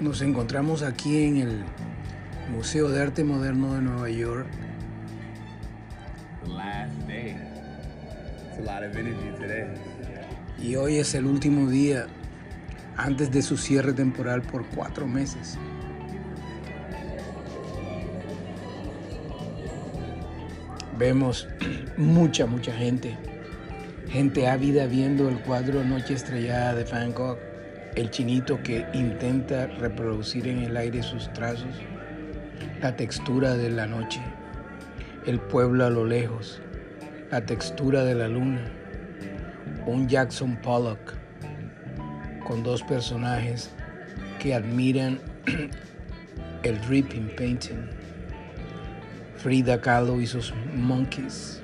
Nos encontramos aquí en el Museo de Arte Moderno de Nueva York. Y hoy es el último día antes de su cierre temporal por cuatro meses. Vemos mucha, mucha gente. Gente ávida viendo el cuadro Noche Estrellada de Van Gogh. El chinito que intenta reproducir en el aire sus trazos. La textura de la noche. El pueblo a lo lejos. La textura de la luna. Un Jackson Pollock con dos personajes que admiran el dripping painting. Frida Kahlo y sus monkeys.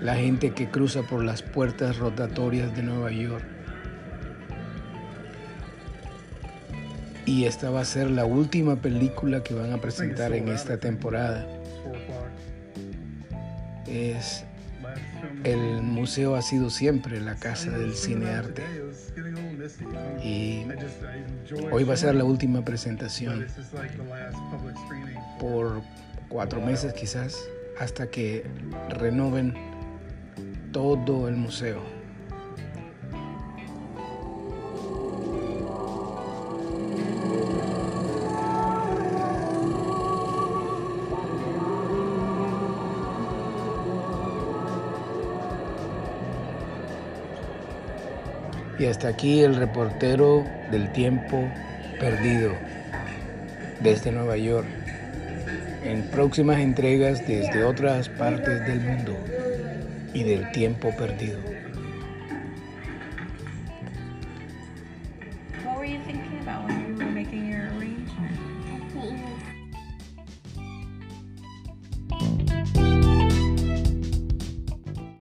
La gente que cruza por las puertas rotatorias de Nueva York. Y esta va a ser la última película que van a presentar en esta temporada. Es el museo ha sido siempre la casa del cine arte y hoy va a ser la última presentación por cuatro meses quizás hasta que renoven todo el museo. Y hasta aquí el reportero del tiempo perdido desde Nueva York. En próximas entregas desde otras partes del mundo y del tiempo perdido.